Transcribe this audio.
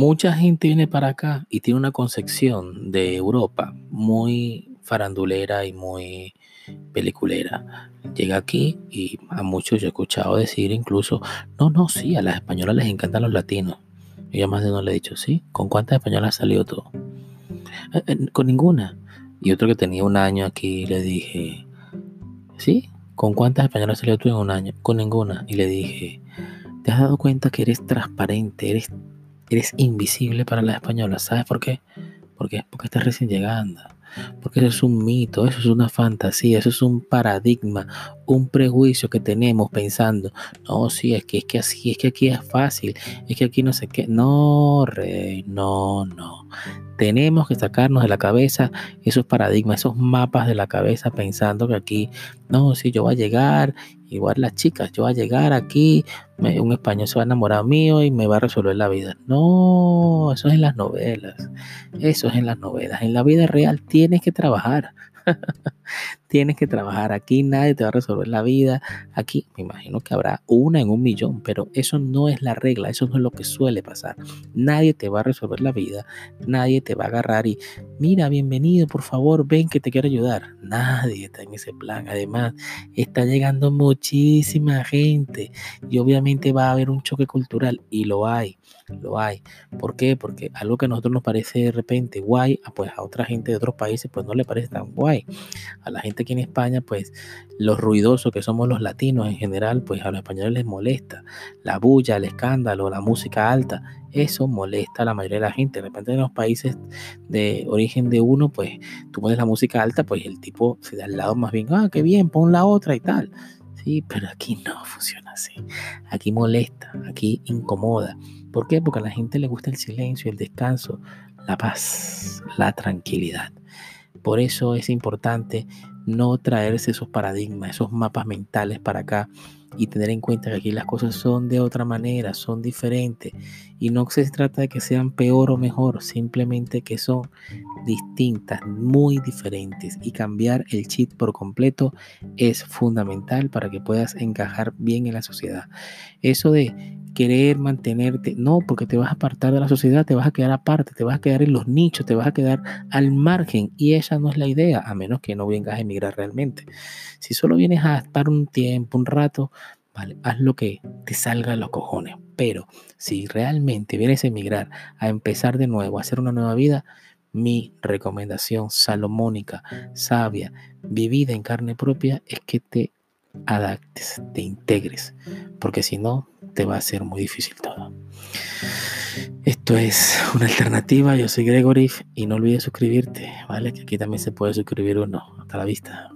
mucha gente viene para acá y tiene una concepción de Europa muy farandulera y muy peliculera. Llega aquí y a muchos yo he escuchado decir incluso, no, no, sí, a las españolas les encantan los latinos. Y yo más de uno le he dicho, sí, ¿con cuántas españolas salido tú? "Eh, eh, con ninguna. Y otro que tenía un año aquí le dije, ¿sí? ¿Con cuántas españolas salido tú en un año? Con ninguna. Y le dije, ¿te has dado cuenta que eres transparente, eres, eres invisible para las españolas? ¿Sabes por qué? Porque, porque estás recién llegando. Porque eso es un mito, eso es una fantasía, eso es un paradigma, un prejuicio que tenemos pensando, no, sí, es que es que así, es que aquí es fácil, es que aquí no sé qué. No, rey, no, no. Tenemos que sacarnos de la cabeza esos paradigmas, esos mapas de la cabeza pensando que aquí, no, sí, yo voy a llegar, igual las chicas, yo voy a llegar aquí, un español se va a enamorar mío y me va a resolver la vida. No, eso es en las novelas. Eso es en las novelas. En la vida real tienes que trabajar. tienes que trabajar. Aquí nadie te va a resolver la vida. Aquí me imagino que habrá una en un millón, pero eso no es la regla. Eso no es lo que suele pasar. Nadie te va a resolver la vida. Nadie te va a agarrar y, mira, bienvenido, por favor, ven que te quiero ayudar. Nadie está en ese plan. Además, está llegando muchísima gente y obviamente va a haber un choque cultural y lo hay. Lo hay. ¿Por qué? Porque algo que a nosotros nos parece de repente guay, ah, pues a otra gente de otros países pues no le parece tan guay. A la gente aquí en España pues los ruidosos que somos los latinos en general pues a los españoles les molesta. La bulla, el escándalo, la música alta, eso molesta a la mayoría de la gente. De repente en los países de origen de uno pues tú pones la música alta pues el tipo se da al lado más bien, ah, qué bien, pon la otra y tal. Sí, pero aquí no funciona así. Aquí molesta, aquí incomoda. ¿Por qué? Porque a la gente le gusta el silencio, el descanso, la paz, la tranquilidad. Por eso es importante no traerse esos paradigmas, esos mapas mentales para acá y tener en cuenta que aquí las cosas son de otra manera, son diferentes. Y no se trata de que sean peor o mejor, simplemente que son distintas, muy diferentes. Y cambiar el chip por completo es fundamental para que puedas encajar bien en la sociedad. Eso de querer mantenerte, no, porque te vas a apartar de la sociedad, te vas a quedar aparte, te vas a quedar en los nichos, te vas a quedar al margen y esa no es la idea, a menos que no vengas a emigrar realmente. Si solo vienes a estar un tiempo, un rato, vale, haz lo que te salga de los cojones, pero si realmente vienes a emigrar, a empezar de nuevo, a hacer una nueva vida, mi recomendación salomónica, sabia, vivida en carne propia, es que te adaptes, te integres, porque si no, te va a ser muy difícil todo. Esto es una alternativa. Yo soy Gregory y no olvides suscribirte, ¿vale? Que aquí también se puede suscribir uno. Hasta la vista.